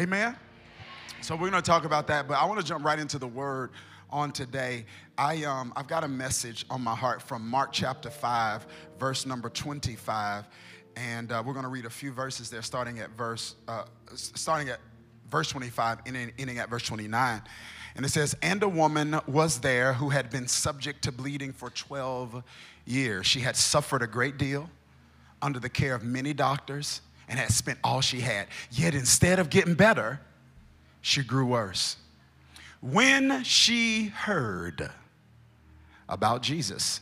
Amen? So we're going to talk about that, but I want to jump right into the word on today. I, um, I've got a message on my heart from Mark chapter 5, verse number 25. And uh, we're going to read a few verses there, starting at verse, uh, starting at verse 25, ending, ending at verse 29. And it says, And a woman was there who had been subject to bleeding for 12 years. She had suffered a great deal under the care of many doctors and had spent all she had. Yet instead of getting better, she grew worse. When she heard about Jesus,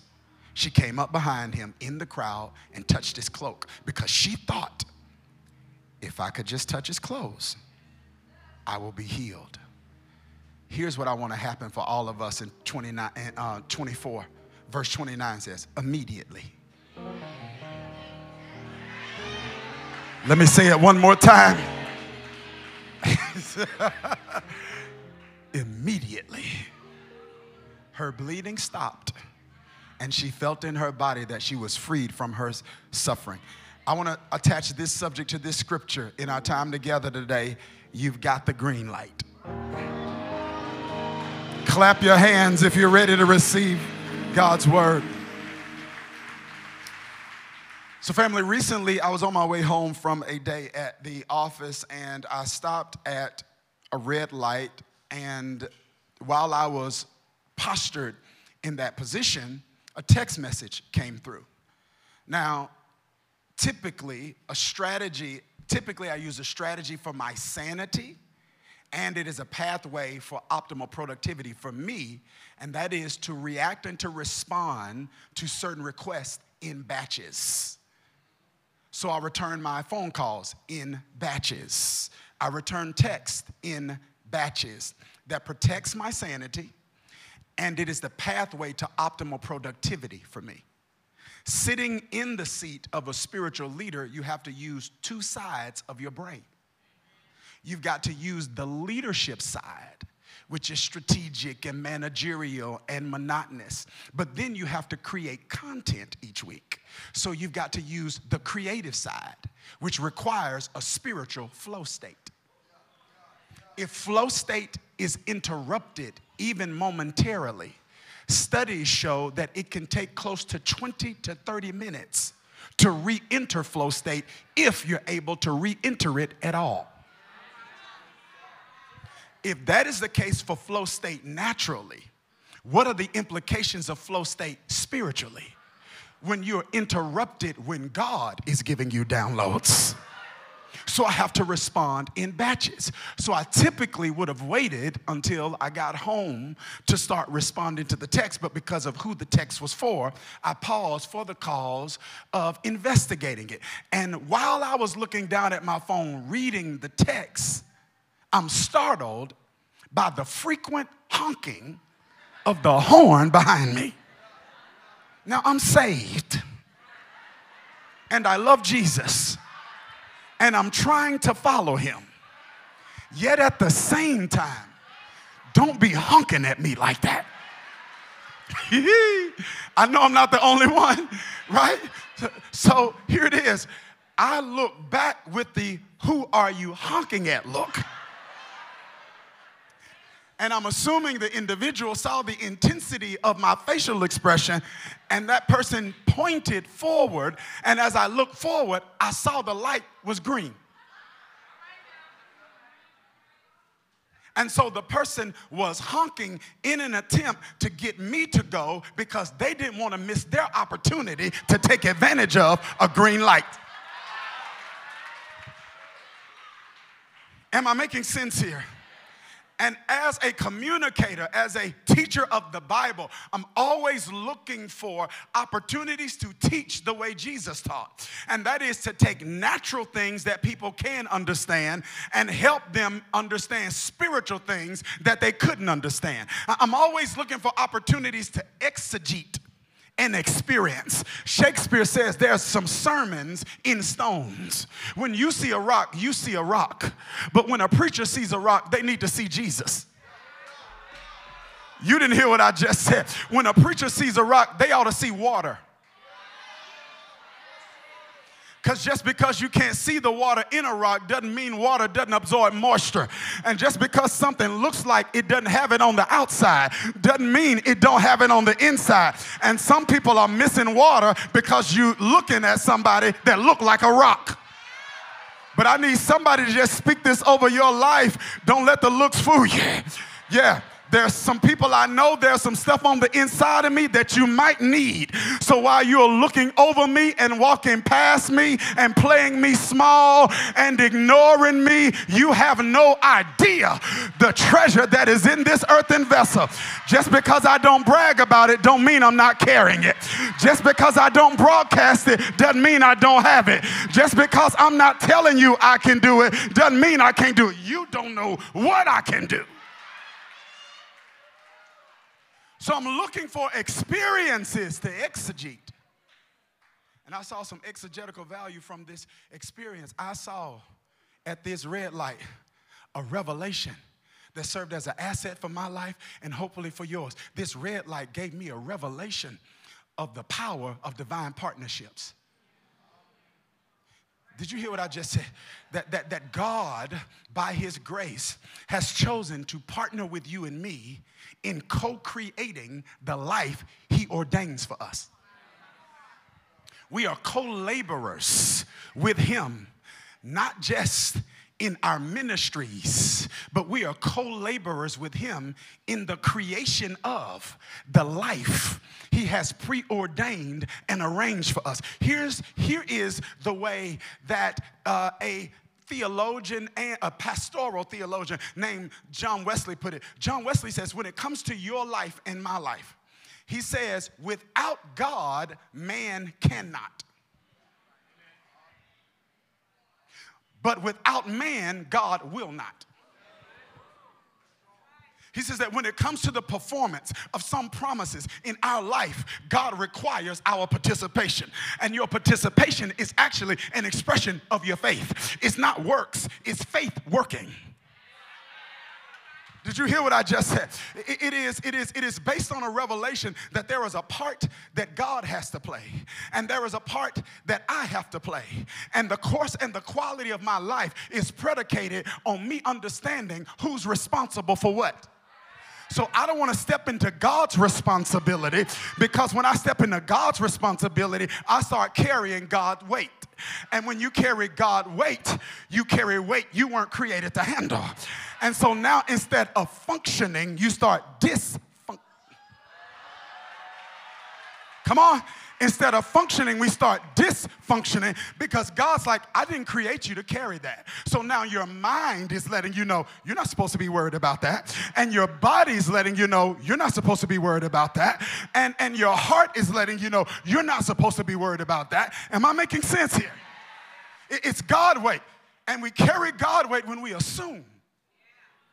she came up behind him in the crowd and touched his cloak because she thought, if I could just touch his clothes, I will be healed. Here's what I want to happen for all of us in 29, uh, 24. Verse 29 says, immediately. Let me say it one more time. Immediately, her bleeding stopped, and she felt in her body that she was freed from her suffering. I want to attach this subject to this scripture in our time together today. You've got the green light. Clap your hands if you're ready to receive God's word. So, family, recently I was on my way home from a day at the office and I stopped at a red light. And while I was postured in that position, a text message came through. Now, typically, a strategy, typically, I use a strategy for my sanity and it is a pathway for optimal productivity for me, and that is to react and to respond to certain requests in batches. So I return my phone calls in batches. I return text in batches. That protects my sanity, and it is the pathway to optimal productivity for me. Sitting in the seat of a spiritual leader, you have to use two sides of your brain. You've got to use the leadership side which is strategic and managerial and monotonous. But then you have to create content each week. So you've got to use the creative side, which requires a spiritual flow state. If flow state is interrupted, even momentarily, studies show that it can take close to 20 to 30 minutes to re enter flow state if you're able to re enter it at all. If that is the case for flow state naturally, what are the implications of flow state spiritually? When you're interrupted when God is giving you downloads. So I have to respond in batches. So I typically would have waited until I got home to start responding to the text, but because of who the text was for, I paused for the cause of investigating it. And while I was looking down at my phone reading the text, I'm startled by the frequent honking of the horn behind me. Now, I'm saved and I love Jesus and I'm trying to follow him. Yet at the same time, don't be honking at me like that. I know I'm not the only one, right? So here it is. I look back with the who are you honking at look. And I'm assuming the individual saw the intensity of my facial expression, and that person pointed forward. And as I looked forward, I saw the light was green. And so the person was honking in an attempt to get me to go because they didn't want to miss their opportunity to take advantage of a green light. Am I making sense here? And as a communicator, as a teacher of the Bible, I'm always looking for opportunities to teach the way Jesus taught. And that is to take natural things that people can understand and help them understand spiritual things that they couldn't understand. I'm always looking for opportunities to exegete an experience. Shakespeare says there's some sermons in stones. When you see a rock, you see a rock. But when a preacher sees a rock, they need to see Jesus. You didn't hear what I just said. When a preacher sees a rock, they ought to see water. Because just because you can't see the water in a rock doesn't mean water doesn't absorb moisture. And just because something looks like it doesn't have it on the outside doesn't mean it don't have it on the inside. And some people are missing water because you looking at somebody that look like a rock. But I need somebody to just speak this over your life. Don't let the looks fool you. Yeah. There's some people I know, there's some stuff on the inside of me that you might need. So while you're looking over me and walking past me and playing me small and ignoring me, you have no idea the treasure that is in this earthen vessel. Just because I don't brag about it, don't mean I'm not carrying it. Just because I don't broadcast it, doesn't mean I don't have it. Just because I'm not telling you I can do it, doesn't mean I can't do it. You don't know what I can do. So I'm looking for experiences to exegete. And I saw some exegetical value from this experience. I saw at this red light a revelation that served as an asset for my life and hopefully for yours. This red light gave me a revelation of the power of divine partnerships. Did you hear what I just said? That, that, that God, by His grace, has chosen to partner with you and me in co creating the life He ordains for us. We are co laborers with Him, not just in our ministries, but we are co laborers with Him in the creation of the life He has preordained and arranged for us. Here's, here is the way that uh, a theologian and a pastoral theologian named John Wesley put it. John Wesley says, when it comes to your life and my life, he says, without God, man cannot. But without man, God will not. He says that when it comes to the performance of some promises in our life, God requires our participation. And your participation is actually an expression of your faith. It's not works, it's faith working. Did you hear what I just said? It, it, is, it, is, it is based on a revelation that there is a part that God has to play, and there is a part that I have to play. And the course and the quality of my life is predicated on me understanding who's responsible for what. So I don't want to step into God's responsibility because when I step into God's responsibility, I start carrying God's weight. And when you carry God weight, you carry weight you weren't created to handle. And so now instead of functioning, you start dysfunctioning. Come on. Instead of functioning, we start dysfunctioning because God's like, I didn't create you to carry that. So now your mind is letting you know you're not supposed to be worried about that. And your body's letting you know you're not supposed to be worried about that. And, and your heart is letting you know you're not supposed to be worried about that. Am I making sense here? It's God weight. And we carry God weight when we assume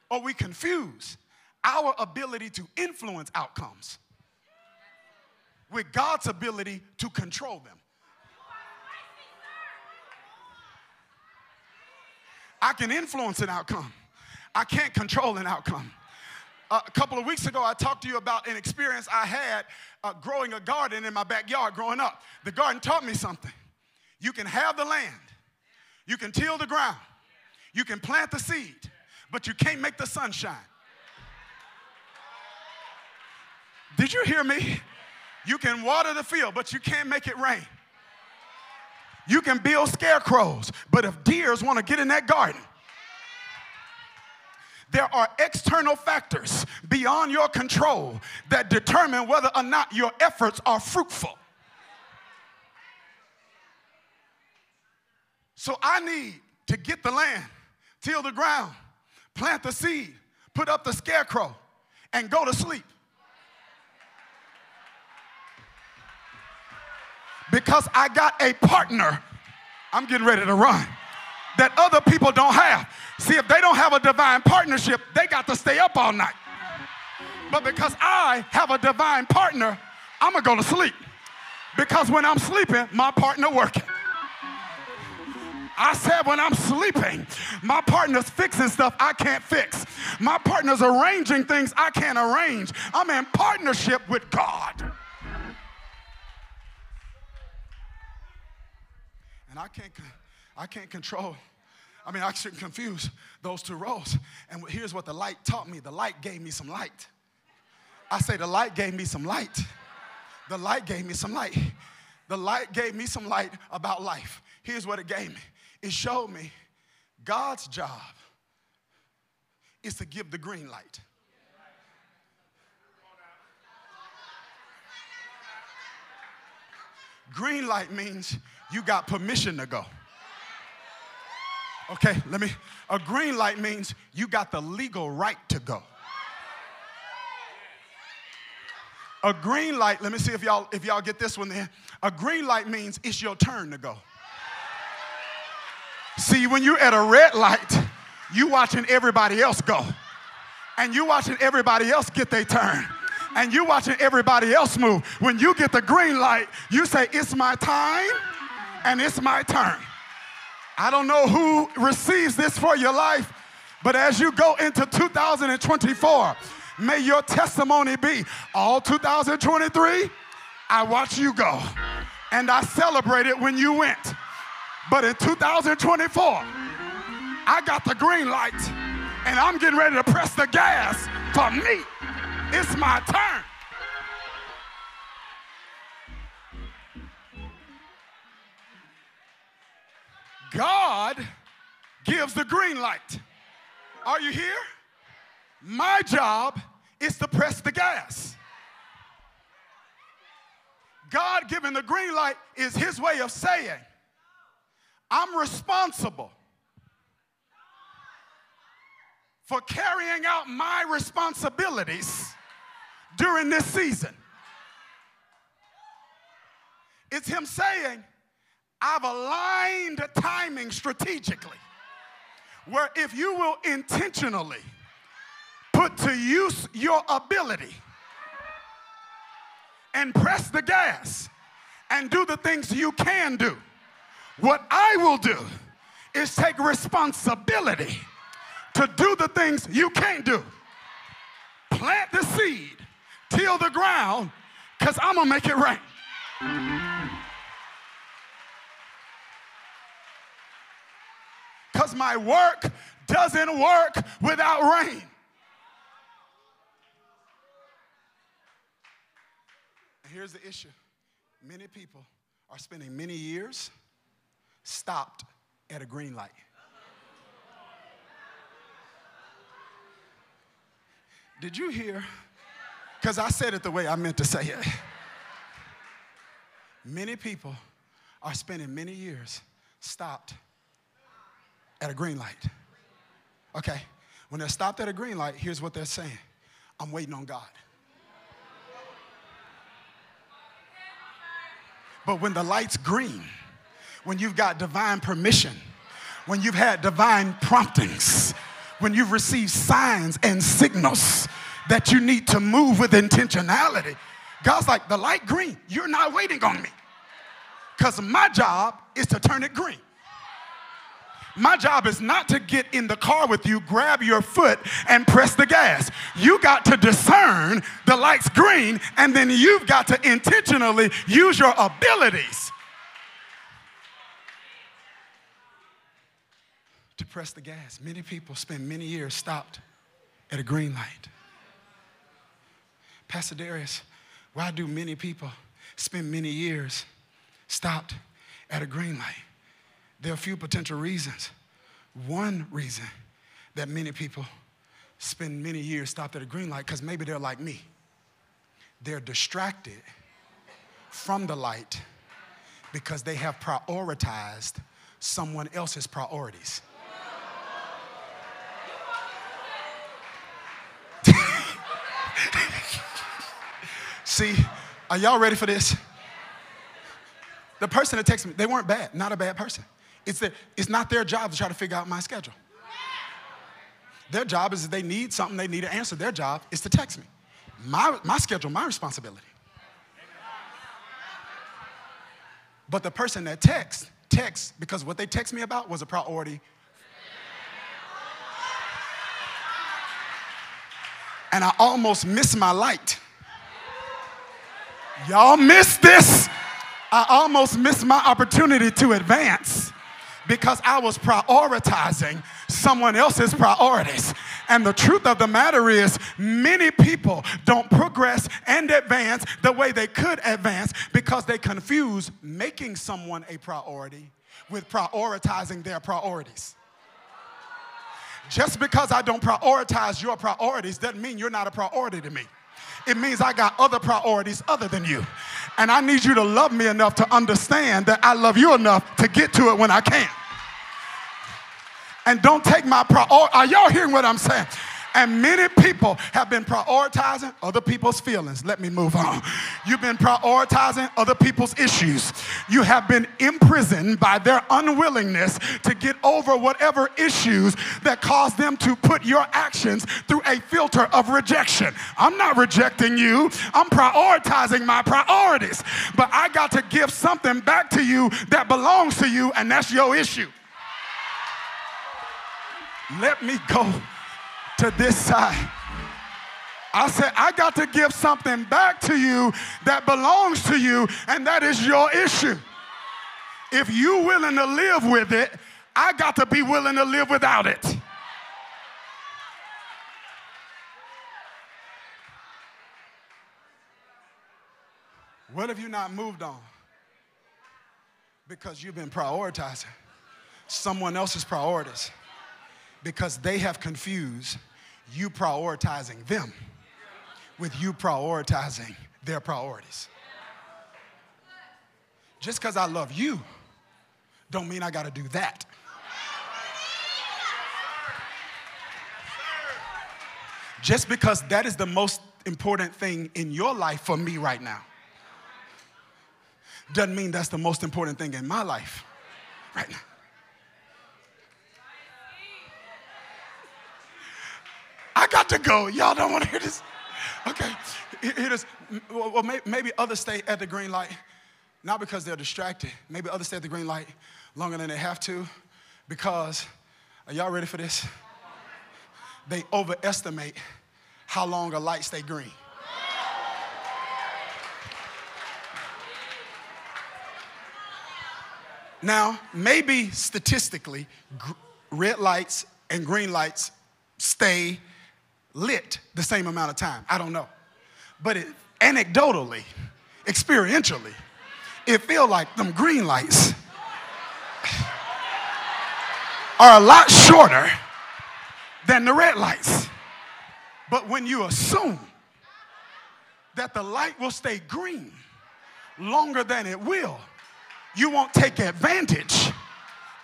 or we confuse our ability to influence outcomes with God's ability to control them. I can influence an outcome. I can't control an outcome. Uh, a couple of weeks ago, I talked to you about an experience I had uh, growing a garden in my backyard growing up. The garden taught me something. You can have the land, you can till the ground, you can plant the seed, but you can't make the sun shine. Did you hear me? You can water the field, but you can't make it rain. You can build scarecrows, but if deers want to get in that garden, there are external factors beyond your control that determine whether or not your efforts are fruitful. So I need to get the land, till the ground, plant the seed, put up the scarecrow, and go to sleep. Because I got a partner. I'm getting ready to run that other people don't have. See, if they don't have a divine partnership, they got to stay up all night. But because I have a divine partner, I'm gonna go to sleep. Because when I'm sleeping, my partner working. I said when I'm sleeping, my partner's fixing stuff I can't fix. My partner's arranging things I can't arrange. I'm in partnership with God. And I can't, I can't control, I mean, I shouldn't confuse those two roles. And here's what the light taught me the light gave me some light. I say, the light gave me some light. The light gave me some light. The light gave me some light about life. Here's what it gave me it showed me God's job is to give the green light. Green light means you got permission to go. Okay, let me. A green light means you got the legal right to go. A green light, let me see if y'all if y'all get this one then. A green light means it's your turn to go. See, when you're at a red light, you watching everybody else go. And you watching everybody else get their turn. And you watching everybody else move. When you get the green light, you say, It's my time and it's my turn. I don't know who receives this for your life, but as you go into 2024, may your testimony be all 2023, I watched you go and I celebrated when you went. But in 2024, I got the green light and I'm getting ready to press the gas for me. It's my turn. Gives the green light. Are you here? My job is to press the gas. God giving the green light is his way of saying, I'm responsible for carrying out my responsibilities during this season. It's him saying, I've aligned timing strategically. Where if you will intentionally put to use your ability and press the gas and do the things you can do, what I will do is take responsibility to do the things you can't do. Plant the seed, till the ground, because I'm gonna make it rain. Because my work doesn't work without rain. And here's the issue many people are spending many years stopped at a green light. Did you hear? Because I said it the way I meant to say it. Many people are spending many years stopped at a green light. Okay, when they're stopped at a green light, here's what they're saying I'm waiting on God. But when the light's green, when you've got divine permission, when you've had divine promptings, when you've received signs and signals that you need to move with intentionality, God's like, the light green, you're not waiting on me. Because my job is to turn it green. My job is not to get in the car with you, grab your foot, and press the gas. You got to discern the light's green, and then you've got to intentionally use your abilities to press the gas. Many people spend many years stopped at a green light. Pastor Darius, why do many people spend many years stopped at a green light? There are a few potential reasons. One reason that many people spend many years stopped at a green light, because maybe they're like me. They're distracted from the light because they have prioritized someone else's priorities. See, are y'all ready for this? The person that texted me, they weren't bad, not a bad person. It's, the, it's not their job to try to figure out my schedule. Their job is if they need something, they need an answer. Their job is to text me. My, my schedule, my responsibility. But the person that texts, texts because what they text me about was a priority. And I almost missed my light. Y'all missed this. I almost missed my opportunity to advance because I was prioritizing someone else's priorities. And the truth of the matter is, many people don't progress and advance the way they could advance because they confuse making someone a priority with prioritizing their priorities. Just because I don't prioritize your priorities doesn't mean you're not a priority to me. It means I got other priorities other than you. And I need you to love me enough to understand that I love you enough to get to it when I can. And don't take my priority. Are y'all hearing what I'm saying? And many people have been prioritizing other people's feelings. Let me move on. You've been prioritizing other people's issues. You have been imprisoned by their unwillingness to get over whatever issues that cause them to put your actions through a filter of rejection. I'm not rejecting you, I'm prioritizing my priorities. But I got to give something back to you that belongs to you, and that's your issue. Let me go to this side. I said, I got to give something back to you that belongs to you, and that is your issue. If you willing to live with it, I got to be willing to live without it. What have you not moved on? Because you've been prioritizing someone else's priorities because they have confused you prioritizing them with you prioritizing their priorities. Just because I love you don't mean I got to do that. Just because that is the most important thing in your life for me right now doesn't mean that's the most important thing in my life right now. I got to go. Y'all don't want to hear this? Okay. It is. Well, maybe others stay at the green light, not because they're distracted. Maybe others stay at the green light longer than they have to because, are y'all ready for this? They overestimate how long a light stay green. Now, maybe statistically, red lights and green lights stay lit the same amount of time. I don't know. But it, anecdotally, experientially, it feel like them green lights are a lot shorter than the red lights. But when you assume that the light will stay green longer than it will, you won't take advantage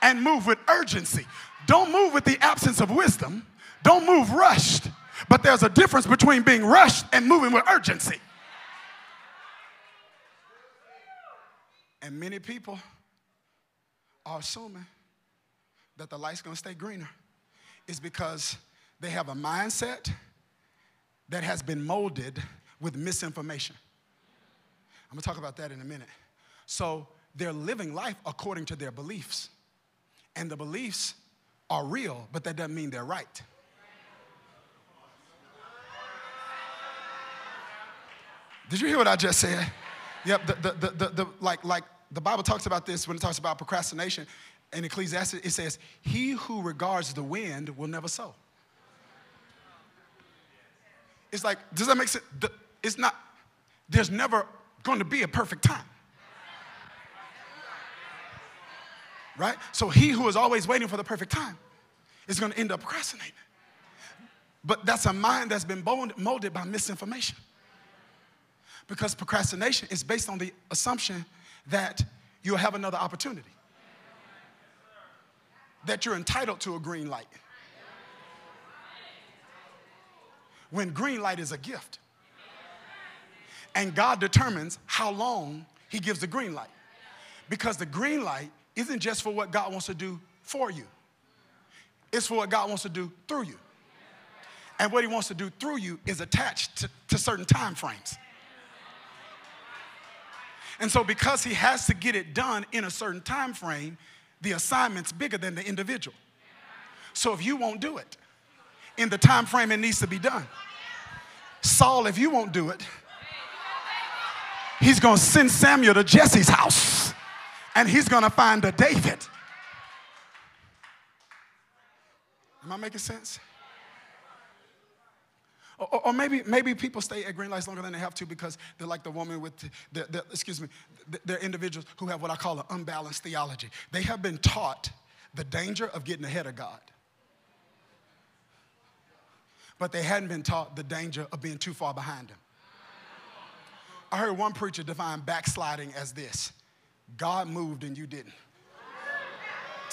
and move with urgency. Don't move with the absence of wisdom. Don't move rushed. But there's a difference between being rushed and moving with urgency. And many people are assuming that the light's gonna stay greener is because they have a mindset that has been molded with misinformation. I'm gonna talk about that in a minute. So they're living life according to their beliefs. And the beliefs are real, but that doesn't mean they're right. Did you hear what I just said? Yep, the, the, the, the, like, like the Bible talks about this when it talks about procrastination. In Ecclesiastes, it says, He who regards the wind will never sow. It's like, does that make sense? It's not, there's never going to be a perfect time. Right? So he who is always waiting for the perfect time is going to end up procrastinating. But that's a mind that's been molded by misinformation. Because procrastination is based on the assumption that you'll have another opportunity, that you're entitled to a green light. When green light is a gift. And God determines how long He gives the green light. Because the green light isn't just for what God wants to do for you, it's for what God wants to do through you. And what He wants to do through you is attached to, to certain time frames. And so because he has to get it done in a certain time frame, the assignment's bigger than the individual. So if you won't do it in the time frame it needs to be done, Saul, if you won't do it He's going to send Samuel to Jesse's house and he's going to find a David. Am I making sense? Or, or, maybe, maybe people stay at green lights longer than they have to because they're like the woman with, the, the, excuse me, they're individuals who have what I call an unbalanced theology. They have been taught the danger of getting ahead of God. But they hadn't been taught the danger of being too far behind Him. I heard one preacher define backsliding as this God moved and you didn't.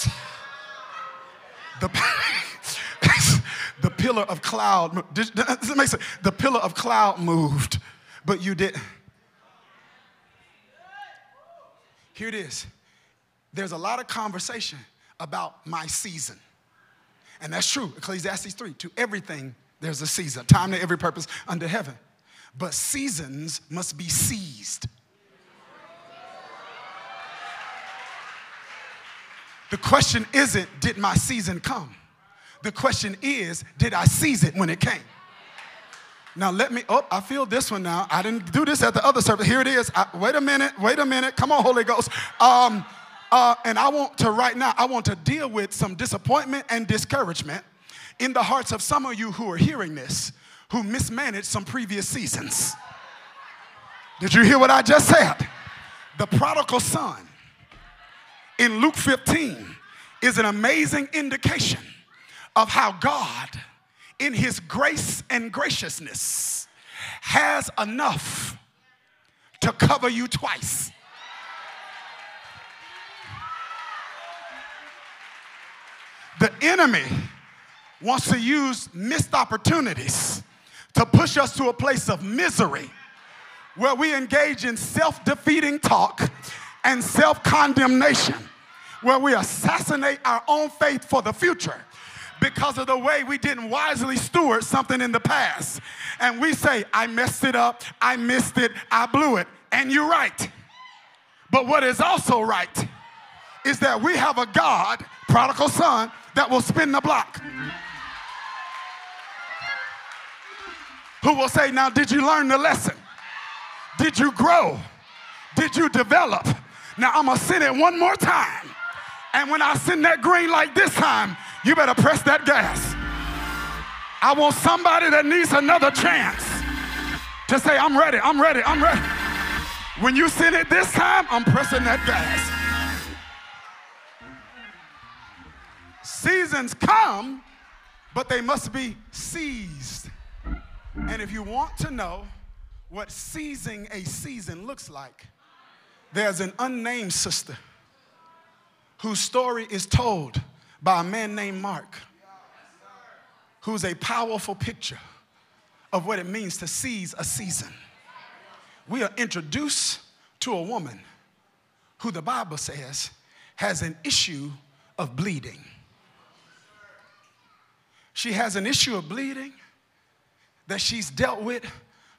The, pillar of cloud, does it make sense? The pillar of cloud moved, but you didn't. Here it is. There's a lot of conversation about my season. And that's true. Ecclesiastes 3 to everything there's a season, time to every purpose under heaven. But seasons must be seized. The question isn't, did my season come? The question is, did I seize it when it came? Now let me, oh, I feel this one now. I didn't do this at the other service. Here it is. I, wait a minute, wait a minute. Come on, Holy Ghost. Um, uh, and I want to, right now, I want to deal with some disappointment and discouragement in the hearts of some of you who are hearing this, who mismanaged some previous seasons. Did you hear what I just said? The prodigal son in Luke 15 is an amazing indication of how God, in his grace and graciousness, has enough to cover you twice. The enemy wants to use missed opportunities to push us to a place of misery where we engage in self defeating talk and self condemnation, where we assassinate our own faith for the future because of the way we didn't wisely steward something in the past. And we say, I messed it up, I missed it, I blew it. And you're right. But what is also right is that we have a God, prodigal son, that will spin the block. who will say, Now, did you learn the lesson? Did you grow? Did you develop? Now, I'm gonna send it one more time. And when I send that green light this time, you better press that gas. I want somebody that needs another chance to say, I'm ready, I'm ready, I'm ready. When you send it this time, I'm pressing that gas. Seasons come, but they must be seized. And if you want to know what seizing a season looks like, there's an unnamed sister whose story is told by a man named Mark, who's a powerful picture of what it means to seize a season. We are introduced to a woman who the Bible says has an issue of bleeding. She has an issue of bleeding that she's dealt with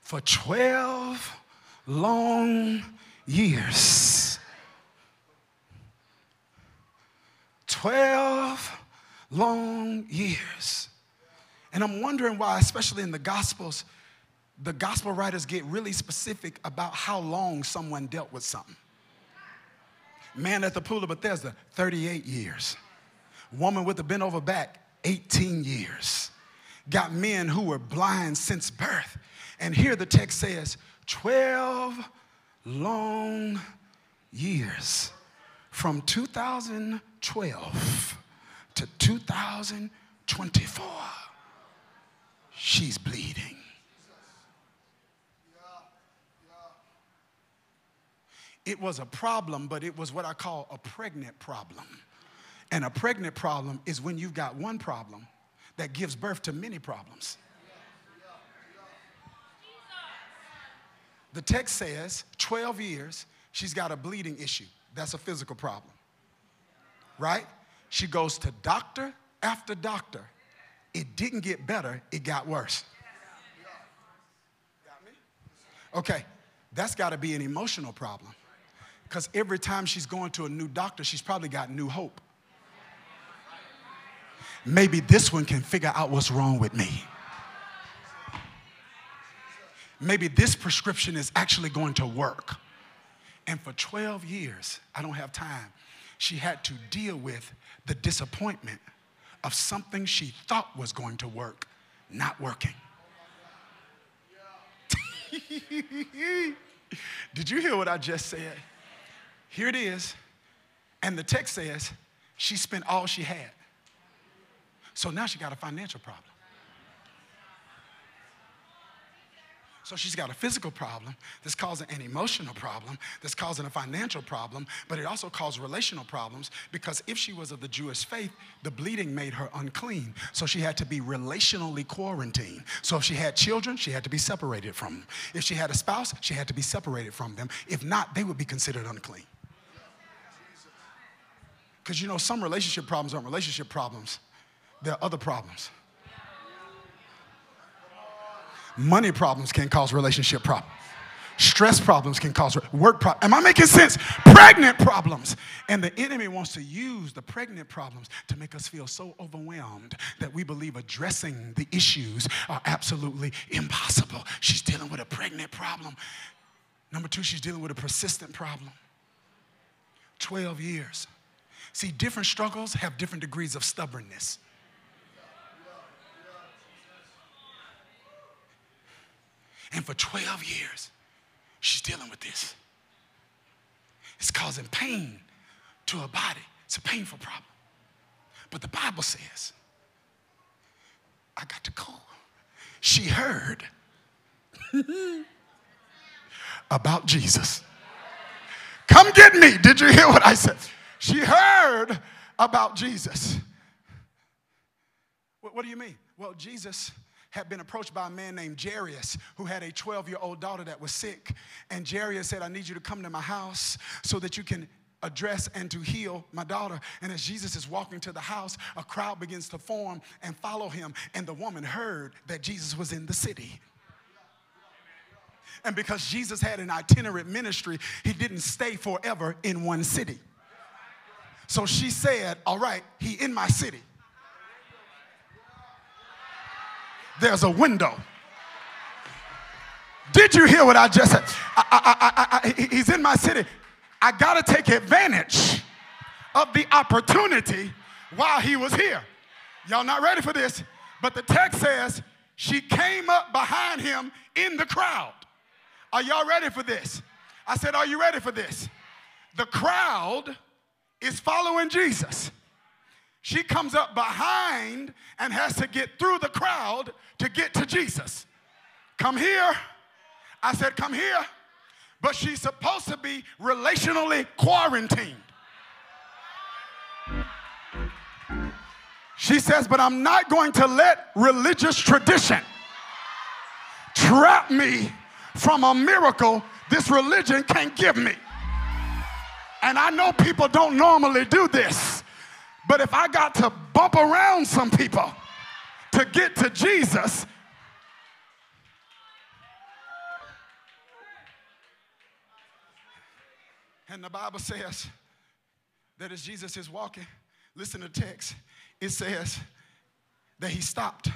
for 12 long years. 12 long years. And I'm wondering why, especially in the Gospels, the gospel writers get really specific about how long someone dealt with something. Man at the pool of Bethesda, 38 years. Woman with a bent over back, 18 years got men who were blind since birth. And here the text says 12 long years from 2012 to 2024. She's bleeding. It was a problem, but it was what I call a pregnant problem. And a pregnant problem is when you've got one problem that gives birth to many problems. The text says 12 years, she's got a bleeding issue. That's a physical problem. Right? She goes to doctor after doctor. It didn't get better, it got worse. Okay, that's got to be an emotional problem. Because every time she's going to a new doctor, she's probably got new hope maybe this one can figure out what's wrong with me. Maybe this prescription is actually going to work. And for 12 years, I don't have time, she had to deal with the disappointment of something she thought was going to work not working. Did you hear what I just said? Here it is. And the text says she spent all she had. So now she got a financial problem. So she's got a physical problem that's causing an emotional problem, that's causing a financial problem, but it also caused relational problems because if she was of the Jewish faith, the bleeding made her unclean. So she had to be relationally quarantined. So if she had children, she had to be separated from them. If she had a spouse, she had to be separated from them. If not, they would be considered unclean. Because you know, some relationship problems aren't relationship problems, they're other problems. Money problems can cause relationship problems. Stress problems can cause work problems. Am I making sense? Pregnant problems. And the enemy wants to use the pregnant problems to make us feel so overwhelmed that we believe addressing the issues are absolutely impossible. She's dealing with a pregnant problem. Number two, she's dealing with a persistent problem. 12 years. See, different struggles have different degrees of stubbornness. And for 12 years, she's dealing with this. It's causing pain to her body. It's a painful problem. But the Bible says, I got to go. She heard about Jesus. Come get me. Did you hear what I said? She heard about Jesus. What do you mean? Well, Jesus had been approached by a man named Jairus who had a 12 year old daughter that was sick. And Jairus said, I need you to come to my house so that you can address and to heal my daughter. And as Jesus is walking to the house, a crowd begins to form and follow him. And the woman heard that Jesus was in the city. And because Jesus had an itinerant ministry, he didn't stay forever in one city. So she said, All right, he in my city. There's a window. Did you hear what I just said? I, I, I, he's in my city. I got to take advantage of the opportunity while he was here. Y'all not ready for this? But the text says she came up behind him in the crowd. Are y'all ready for this? I said, Are you ready for this? The crowd is following Jesus. She comes up behind and has to get through the crowd to get to Jesus. Come here. I said, Come here. But she's supposed to be relationally quarantined. She says, But I'm not going to let religious tradition trap me from a miracle this religion can't give me. And I know people don't normally do this. But if I got to bump around some people to get to Jesus, and the Bible says that as Jesus is walking, listen to the text, it says that he stopped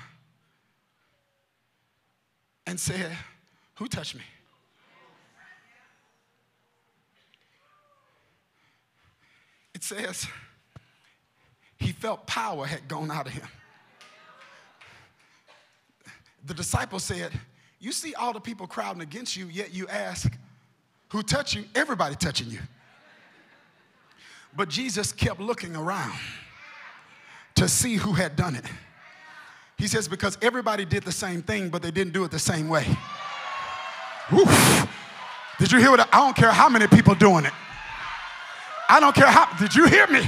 and said, Who touched me? It says, he felt power had gone out of him. The disciple said, You see all the people crowding against you, yet you ask, Who touched you? Everybody touching you. But Jesus kept looking around to see who had done it. He says, Because everybody did the same thing, but they didn't do it the same way. Oof. Did you hear what? I, I don't care how many people doing it. I don't care how. Did you hear me?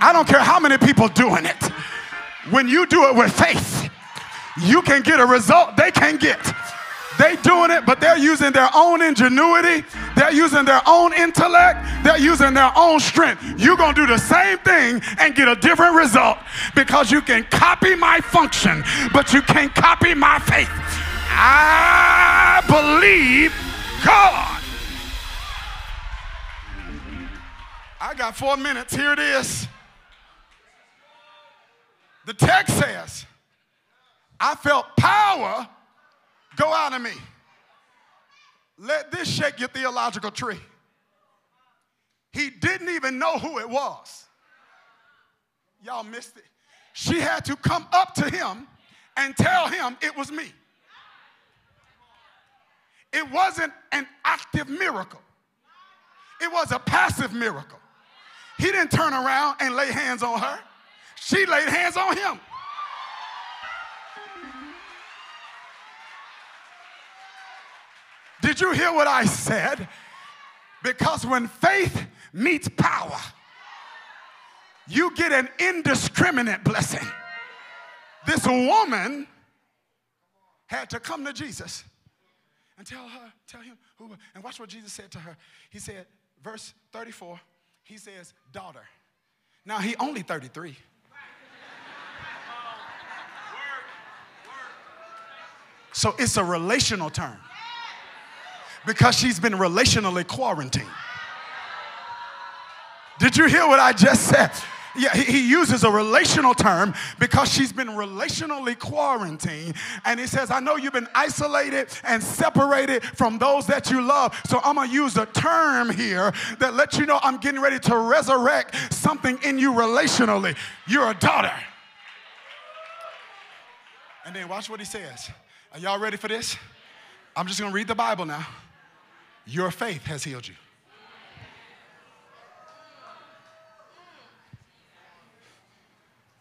I don't care how many people doing it. When you do it with faith, you can get a result they can get. They doing it, but they're using their own ingenuity. They're using their own intellect. They're using their own strength. You're going to do the same thing and get a different result because you can copy my function, but you can't copy my faith. I believe God. I got four minutes. Here it is. The text says, I felt power go out of me. Let this shake your theological tree. He didn't even know who it was. Y'all missed it. She had to come up to him and tell him it was me. It wasn't an active miracle, it was a passive miracle. He didn't turn around and lay hands on her, she laid hands on him. Did you hear what I said? Because when faith meets power, you get an indiscriminate blessing. This woman had to come to Jesus and tell her, tell him who, and watch what Jesus said to her. He said, verse 34, he says, daughter. Now he only 33. So it's a relational term because she's been relationally quarantined. Did you hear what I just said? Yeah, he uses a relational term because she's been relationally quarantined. And he says, I know you've been isolated and separated from those that you love. So I'm going to use a term here that lets you know I'm getting ready to resurrect something in you relationally. You're a daughter. And then watch what he says. Are y'all ready for this? I'm just going to read the Bible now. Your faith has healed you.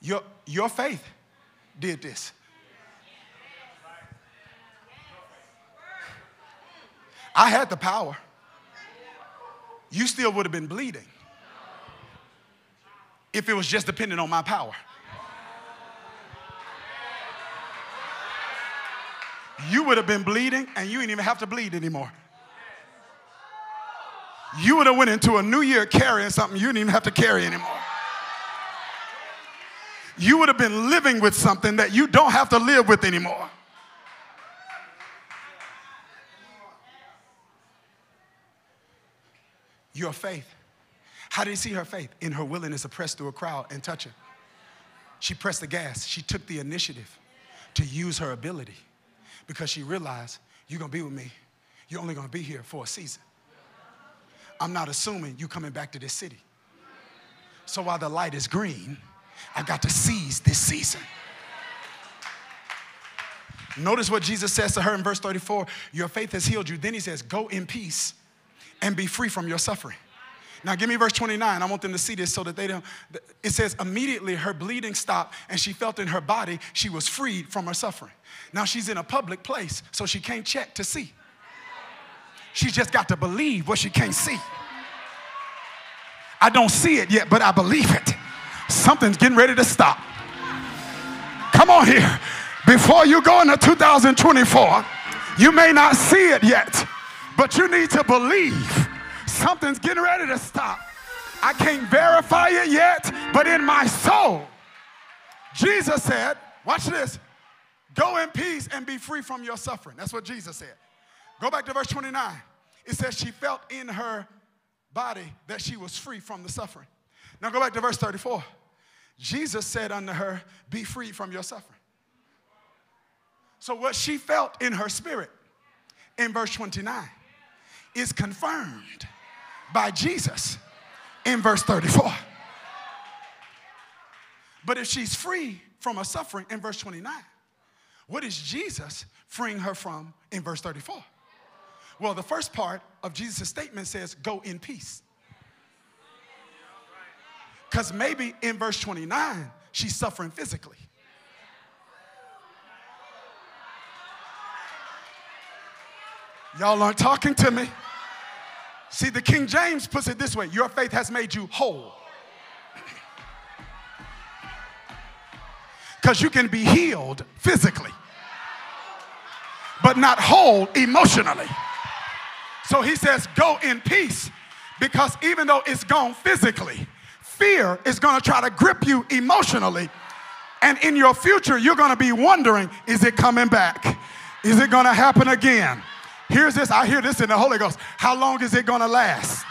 Your, your faith did this. I had the power. You still would have been bleeding if it was just dependent on my power. You would have been bleeding and you didn't even have to bleed anymore you would have went into a new year carrying something you didn't even have to carry anymore. You would have been living with something that you don't have to live with anymore. Your faith. How did he see her faith? In her willingness to press through a crowd and touch her. She pressed the gas. She took the initiative to use her ability because she realized you're going to be with me. You're only going to be here for a season. I'm not assuming you coming back to this city. So while the light is green, I got to seize this season. Notice what Jesus says to her in verse 34 Your faith has healed you. Then he says, Go in peace and be free from your suffering. Now, give me verse 29. I want them to see this so that they don't. It says, Immediately her bleeding stopped and she felt in her body she was freed from her suffering. Now she's in a public place, so she can't check to see. She just got to believe what she can't see. I don't see it yet, but I believe it. Something's getting ready to stop. Come on here. Before you go into 2024, you may not see it yet, but you need to believe something's getting ready to stop. I can't verify it yet, but in my soul, Jesus said, watch this, go in peace and be free from your suffering. That's what Jesus said. Go back to verse 29. It says she felt in her body that she was free from the suffering. Now go back to verse 34. Jesus said unto her, Be free from your suffering. So, what she felt in her spirit in verse 29 is confirmed by Jesus in verse 34. But if she's free from her suffering in verse 29, what is Jesus freeing her from in verse 34? Well, the first part of Jesus' statement says, Go in peace. Because maybe in verse 29, she's suffering physically. Y'all aren't talking to me. See, the King James puts it this way Your faith has made you whole. Because you can be healed physically, but not whole emotionally. So he says, Go in peace. Because even though it's gone physically, fear is going to try to grip you emotionally. And in your future, you're going to be wondering is it coming back? Is it going to happen again? Here's this I hear this in the Holy Ghost. How long is it going to last?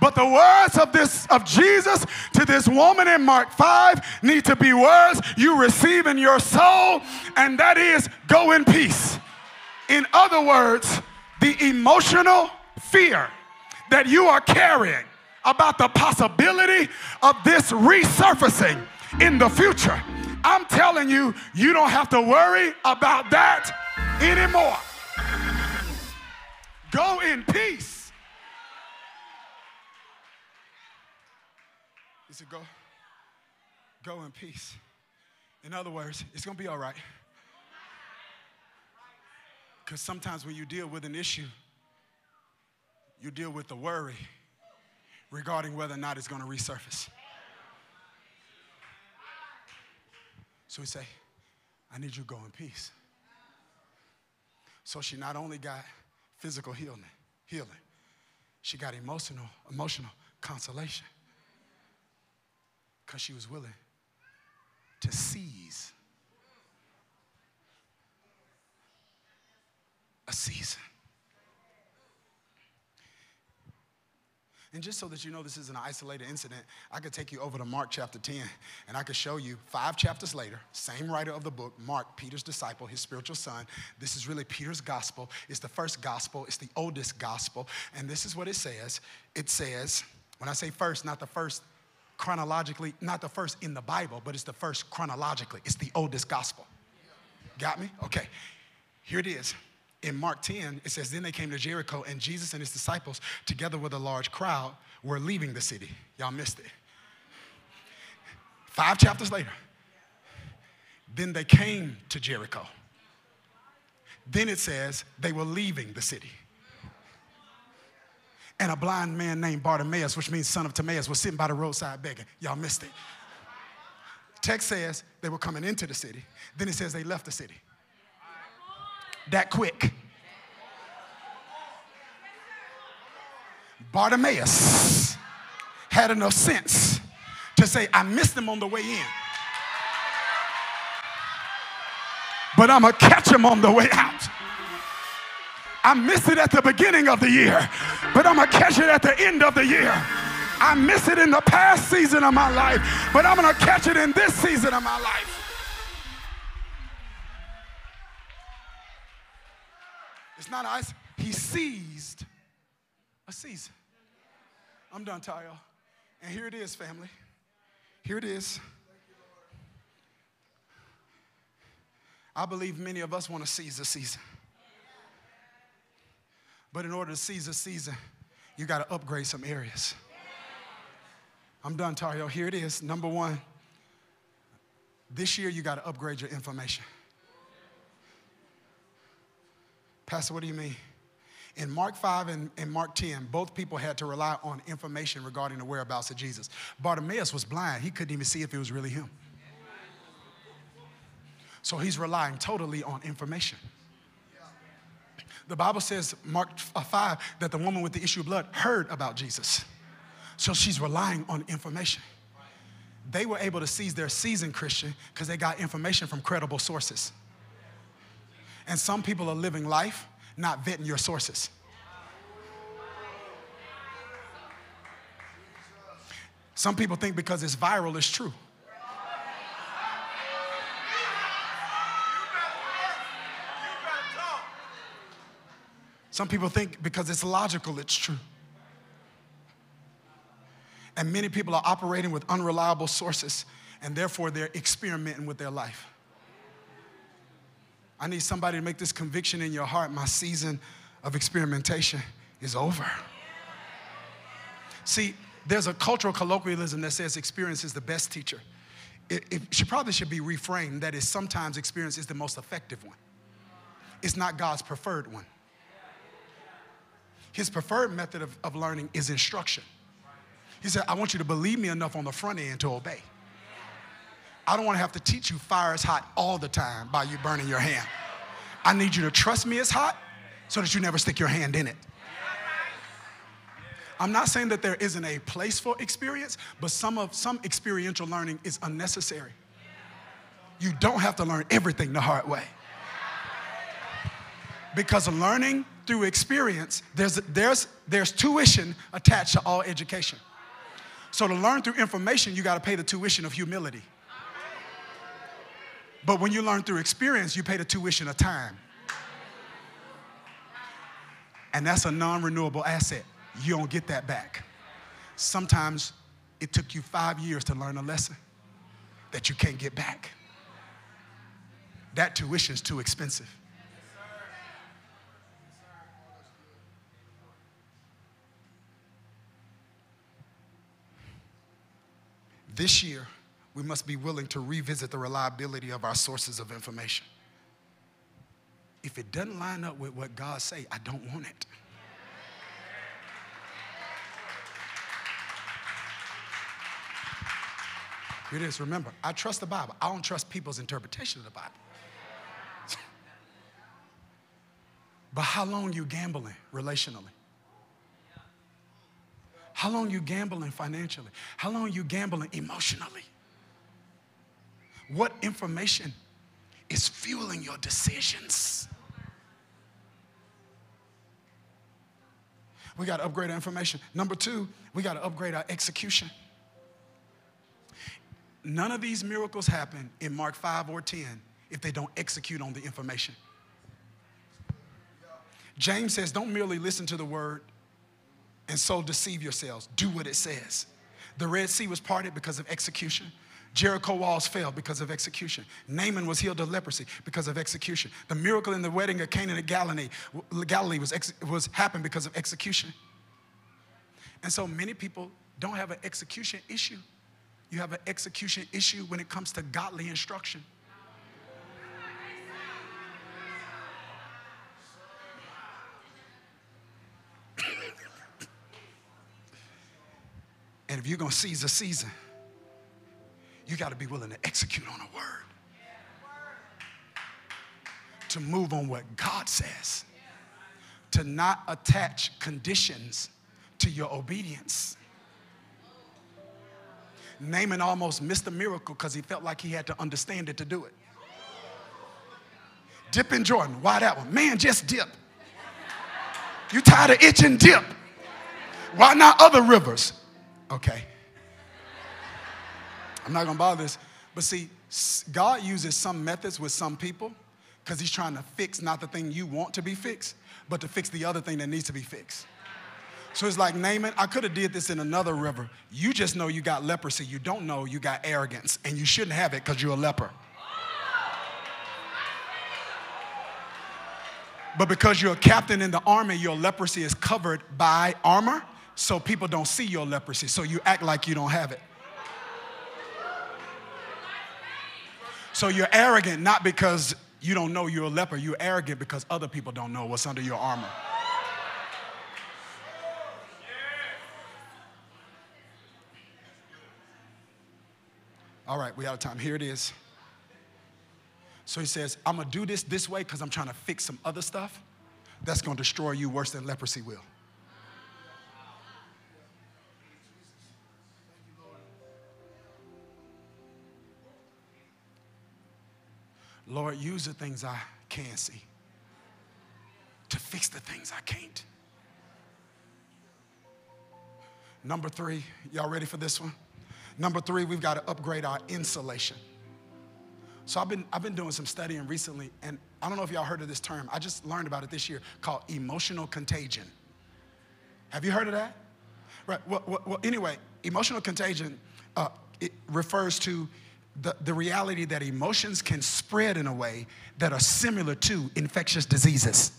But the words of this of Jesus to this woman in Mark 5 need to be words you receive in your soul, and that is go in peace. In other words, the emotional fear that you are carrying about the possibility of this resurfacing in the future. I'm telling you, you don't have to worry about that anymore. Go in peace. He said, Go, go in peace. In other words, it's gonna be all right. Because sometimes when you deal with an issue, you deal with the worry regarding whether or not it's going to resurface. So we say, I need you to go in peace. So she not only got physical healing, healing, she got emotional, emotional consolation. Because she was willing to seize a season. And just so that you know this isn't an isolated incident, I could take you over to Mark chapter 10 and I could show you five chapters later, same writer of the book, Mark, Peter's disciple, his spiritual son. This is really Peter's gospel. It's the first gospel, it's the oldest gospel. And this is what it says it says, when I say first, not the first chronologically, not the first in the Bible, but it's the first chronologically. It's the oldest gospel. Got me? Okay. Here it is in Mark 10, it says, Then they came to Jericho, and Jesus and his disciples, together with a large crowd, were leaving the city. Y'all missed it. Five chapters later, then they came to Jericho. Then it says they were leaving the city. And a blind man named Bartimaeus, which means son of Timaeus, was sitting by the roadside begging. Y'all missed it. Text says they were coming into the city. Then it says they left the city that quick. Bartimaeus had enough sense to say, I missed him on the way in. But I'm going to catch him on the way out. I missed it at the beginning of the year, but I'm going to catch it at the end of the year. I missed it in the past season of my life, but I'm going to catch it in this season of my life. It's not ice. He seized a season. I'm done, Tayo. And here it is, family. Here it is. I believe many of us want to seize a season. But in order to seize a season, you got to upgrade some areas. I'm done, Tario. Here it is. Number one, this year you got to upgrade your information. Pastor, what do you mean? In Mark 5 and, and, Mark 10, both people had to rely on information regarding the whereabouts of Jesus. Bartimaeus was blind, he couldn't even see if it was really him. So he's relying totally on information. The Bible says, Mark uh, 5, that the woman with the issue of blood heard about Jesus. So she's relying on information. They were able to seize their season, Christian, because they got information from credible sources. And some people are living life not vetting your sources. Some people think because it's viral, it's true. Some people think because it's logical, it's true. And many people are operating with unreliable sources, and therefore they're experimenting with their life. I need somebody to make this conviction in your heart. My season of experimentation is over. See, there's a cultural colloquialism that says experience is the best teacher. It, it should, probably should be reframed that is sometimes experience is the most effective one. It's not God's preferred one. His preferred method of, of learning is instruction. He said, I want you to believe me enough on the front end to obey. I don't want to have to teach you fire is hot all the time by you burning your hand. I need you to trust me it's hot so that you never stick your hand in it. I'm not saying that there isn't a place for experience, but some of some experiential learning is unnecessary. You don't have to learn everything the hard way. Because learning through experience, there's, there's, there's tuition attached to all education. So to learn through information, you got to pay the tuition of humility. But when you learn through experience, you pay the tuition of time. And that's a non renewable asset. You don't get that back. Sometimes it took you five years to learn a lesson that you can't get back. That tuition is too expensive. This year, we must be willing to revisit the reliability of our sources of information. If it doesn't line up with what God say, I don't want it. Here it is. Remember, I trust the Bible. I don't trust people's interpretation of the Bible. but how long you gambling relationally? How long you gambling financially? How long you gambling emotionally? What information is fueling your decisions? We got to upgrade our information. Number two, we got to upgrade our execution. None of these miracles happen in Mark 5 or 10 if they don't execute on the information. James says, don't merely listen to the word and so deceive yourselves. Do what it says. The Red Sea was parted because of execution. Jericho walls fell because of execution. Naaman was healed of leprosy because of execution. The miracle in the wedding of Canaan at Galilee, Galilee was, ex- was happened because of execution. And so many people don't have an execution issue. You have an execution issue when it comes to godly instruction. and if you're going to seize a season, you got to be willing to execute on a word. To move on what God says. To not attach conditions to your obedience. Naaman almost missed a miracle because he felt like he had to understand it to do it. Dip in Jordan. Why that one? Man, just dip. You tired of itching? Dip. Why not other rivers? Okay. I'm not to bother this. But see, God uses some methods with some people because he's trying to fix not the thing you want to be fixed, but to fix the other thing that needs to be fixed. So it's like Naaman, I could have did this in another river. You just know you got leprosy. You don't know you got arrogance, and you shouldn't have it because you're a leper. But because you're a captain in the army, your leprosy is covered by armor, so people don't see your leprosy. So you act like you don't have it. So you're arrogant not because you don't know you're a leper, you're arrogant because other people don't know what's under your armor. All right, we out of time. Here it is. So he says, I'm gonna do this this way because I'm trying to fix some other stuff that's gonna destroy you worse than leprosy will. Lord, use the things I can see to fix the things I can't. Number three, y'all ready for this one? Number three, we've got to upgrade our insulation. So I've been, I've been doing some studying recently, and I don't know if y'all heard of this term. I just learned about it this year called emotional contagion. Have you heard of that? Right. Well, well, well anyway, emotional contagion uh, it refers to the, the reality that emotions can spread in a way that are similar to infectious diseases.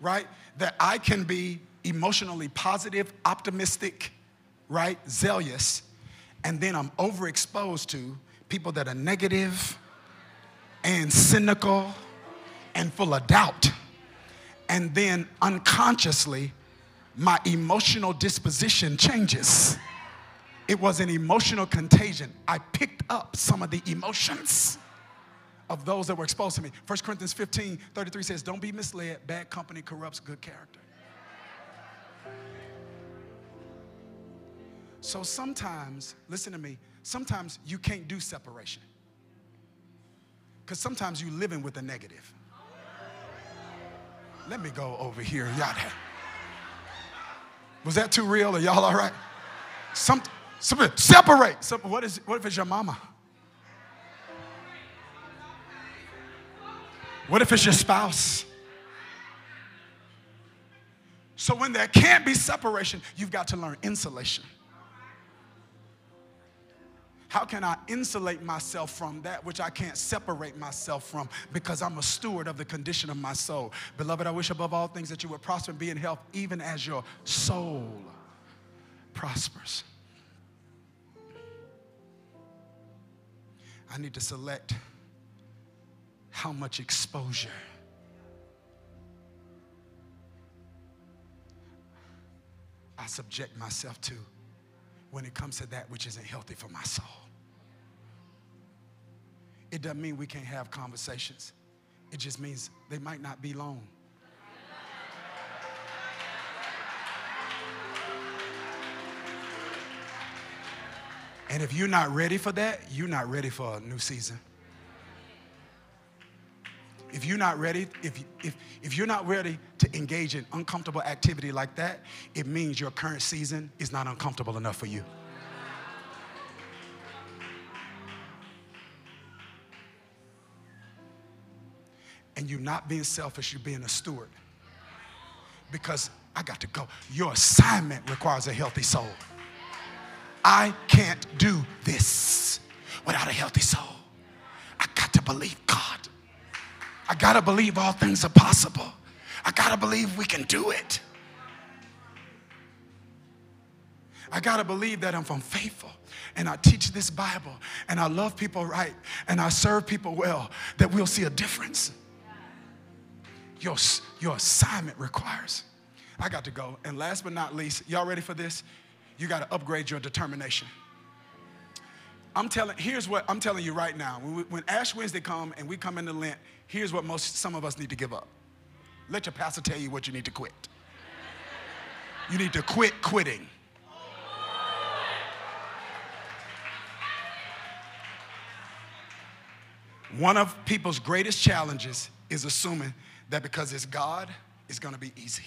Right? That I can be emotionally positive, optimistic, right? Zealous. And then I'm overexposed to people that are negative and cynical and full of doubt. And then unconsciously, my emotional disposition changes. It was an emotional contagion. I picked up some of the emotions of those that were exposed to me. 1 Corinthians 15 33 says, Don't be misled. Bad company corrupts good character. So sometimes, listen to me, sometimes you can't do separation. Because sometimes you're living with a negative. Let me go over here. Y'all, was that too real? Are y'all all right? Some separate. What, is, what if it's your mama? What if it's your spouse? So when there can't be separation, you've got to learn insulation. How can I insulate myself from that which I can't separate myself from because I'm a steward of the condition of my soul? Beloved, I wish above all things that you would prosper and be in health, even as your soul prospers. I need to select how much exposure I subject myself to when it comes to that which isn't healthy for my soul. It doesn't mean we can't have conversations, it just means they might not be long. And if you're not ready for that, you're not ready for a new season. If you're not ready, if, if, if you're not ready to engage in uncomfortable activity like that, it means your current season is not uncomfortable enough for you. And you're not being selfish, you're being a steward. Because I got to go. Your assignment requires a healthy soul. I can't do this without a healthy soul. I got to believe God. I got to believe all things are possible. I got to believe we can do it. I got to believe that I'm from faithful and I teach this Bible and I love people right and I serve people well that we'll see a difference. Your, your assignment requires. I got to go. And last but not least, y'all ready for this? You got to upgrade your determination. I'm telling, here's what I'm telling you right now. When, we, when Ash Wednesday come and we come into Lent, here's what most some of us need to give up. Let your pastor tell you what you need to quit. You need to quit quitting. One of people's greatest challenges is assuming that because it's God, it's going to be easy.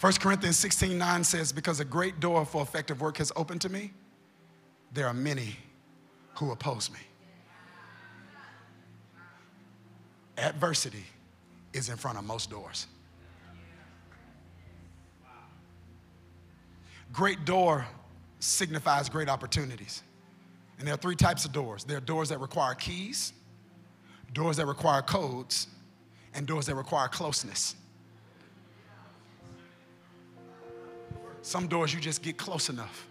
1 Corinthians 16 9 says, Because a great door for effective work has opened to me, there are many who oppose me. Adversity is in front of most doors. Great door signifies great opportunities. And there are three types of doors there are doors that require keys, doors that require codes, and doors that require closeness. Some doors you just get close enough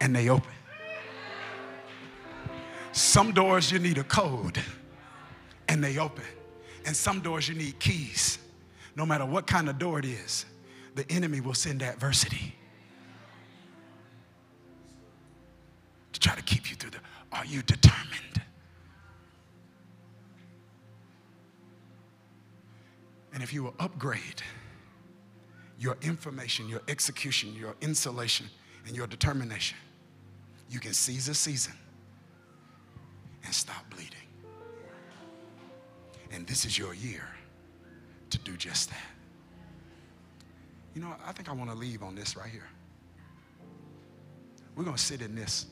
and they open. Some doors you need a code and they open. And some doors you need keys. No matter what kind of door it is, the enemy will send adversity to try to keep you through the. Are you determined? And if you will upgrade, your information, your execution, your insulation, and your determination, you can seize a season and stop bleeding. And this is your year to do just that. You know, I think I want to leave on this right here. We're going to sit in this.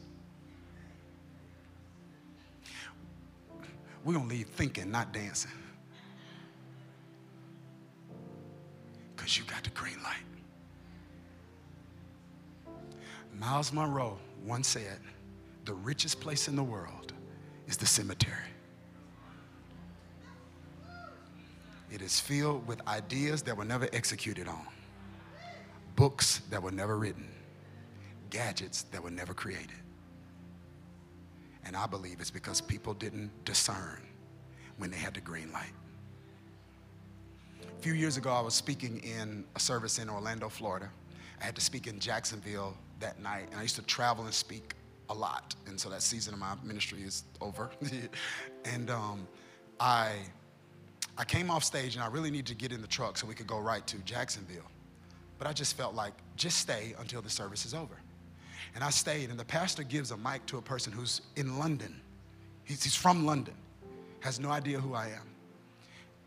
We're going to leave thinking, not dancing. because you got the green light. Myles Munroe once said, The richest place in the world is the cemetery. It is filled with ideas that were never executed on, books that were never written, gadgets that were never created. And I believe it's because people didn't discern when they had the green light. A few years ago, I was speaking in a service in Orlando, Florida. I had to speak in Jacksonville that night, and I used to travel and speak a lot. And so that season of my ministry is over. and um, I, I came off stage, and I really needed to get in the truck so we could go right to Jacksonville. But I just felt like, just stay until the service is over. And I stayed, and the pastor gives a mic to a person who's in London. He's, he's from London, has no idea who I am.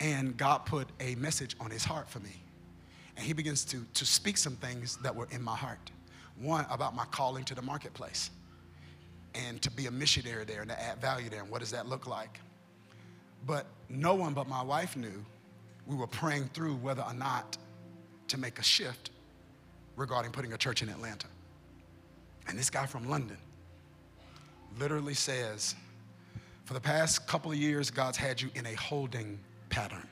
And God put a message on his heart for me. And he begins to, to speak some things that were in my heart. One, about my calling to the marketplace. and to be a missionary there and to add value there. And what does that look like? But no one but my wife knew we were praying through whether or not to make a shift regarding putting a church in Atlanta. And this guy from London literally says, for the past couple of years, God's had you in a holding pattern.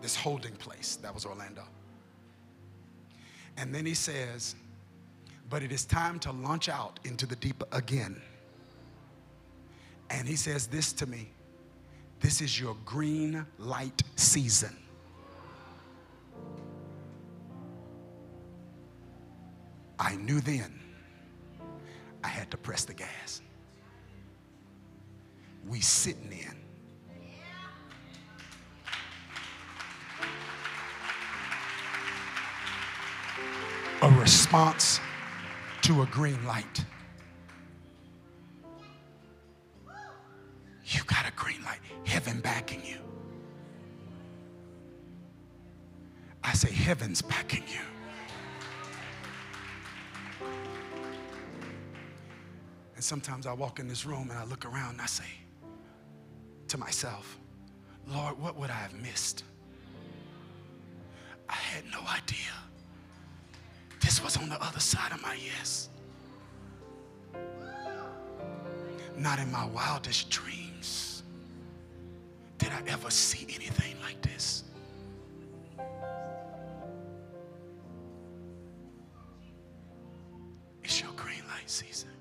This holding place, that was Orlando. And then he says, but it is time to launch out into the deep again. And he says this to me this is your green light season. I knew then I had to press the gas. We sitting in. A response to a green light. You got a green light, heaven backing you. I say, heaven's backing you. And sometimes I walk in this room and I look around and I say to myself, Lord, what would I have missed? I had no idea. This was on the other side of my yes. Not in my wildest dreams did I ever see anything like this. It's your green light season.